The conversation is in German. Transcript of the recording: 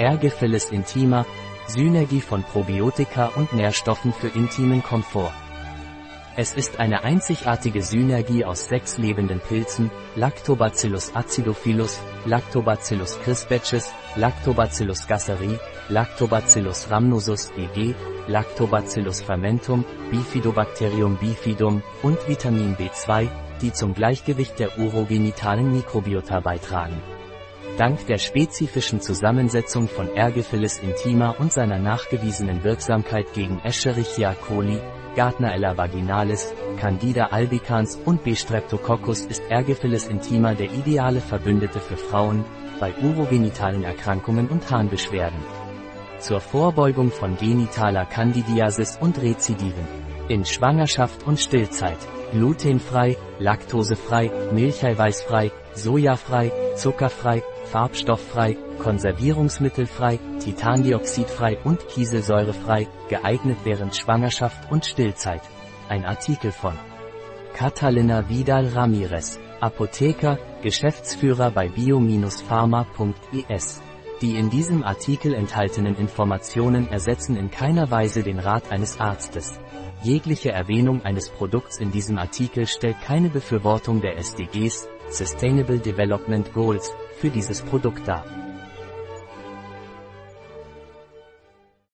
Ergophilis intima, Synergie von Probiotika und Nährstoffen für intimen Komfort. Es ist eine einzigartige Synergie aus sechs lebenden Pilzen, Lactobacillus acidophilus, Lactobacillus crispescens, Lactobacillus gasseri, Lactobacillus rhamnosus EG, Lactobacillus fermentum, Bifidobacterium bifidum und Vitamin B2, die zum Gleichgewicht der urogenitalen Mikrobiota beitragen. Dank der spezifischen Zusammensetzung von Ergophilis intima und seiner nachgewiesenen Wirksamkeit gegen Escherichia coli, Gardnerella vaginalis, Candida albicans und B. streptococcus ist Ergophilis intima der ideale Verbündete für Frauen, bei urogenitalen Erkrankungen und Harnbeschwerden. Zur Vorbeugung von genitaler Candidiasis und Rezidiven. In Schwangerschaft und Stillzeit. Glutenfrei, laktosefrei, milcheiweißfrei, sojafrei, zuckerfrei, farbstofffrei, konservierungsmittelfrei, titandioxidfrei und kieselsäurefrei, geeignet während Schwangerschaft und Stillzeit. Ein Artikel von Catalina Vidal Ramirez, Apotheker, Geschäftsführer bei bio-pharma.es. Die in diesem Artikel enthaltenen Informationen ersetzen in keiner Weise den Rat eines Arztes. Jegliche Erwähnung eines Produkts in diesem Artikel stellt keine Befürwortung der SDGs, Sustainable Development Goals, für dieses Produkt dar.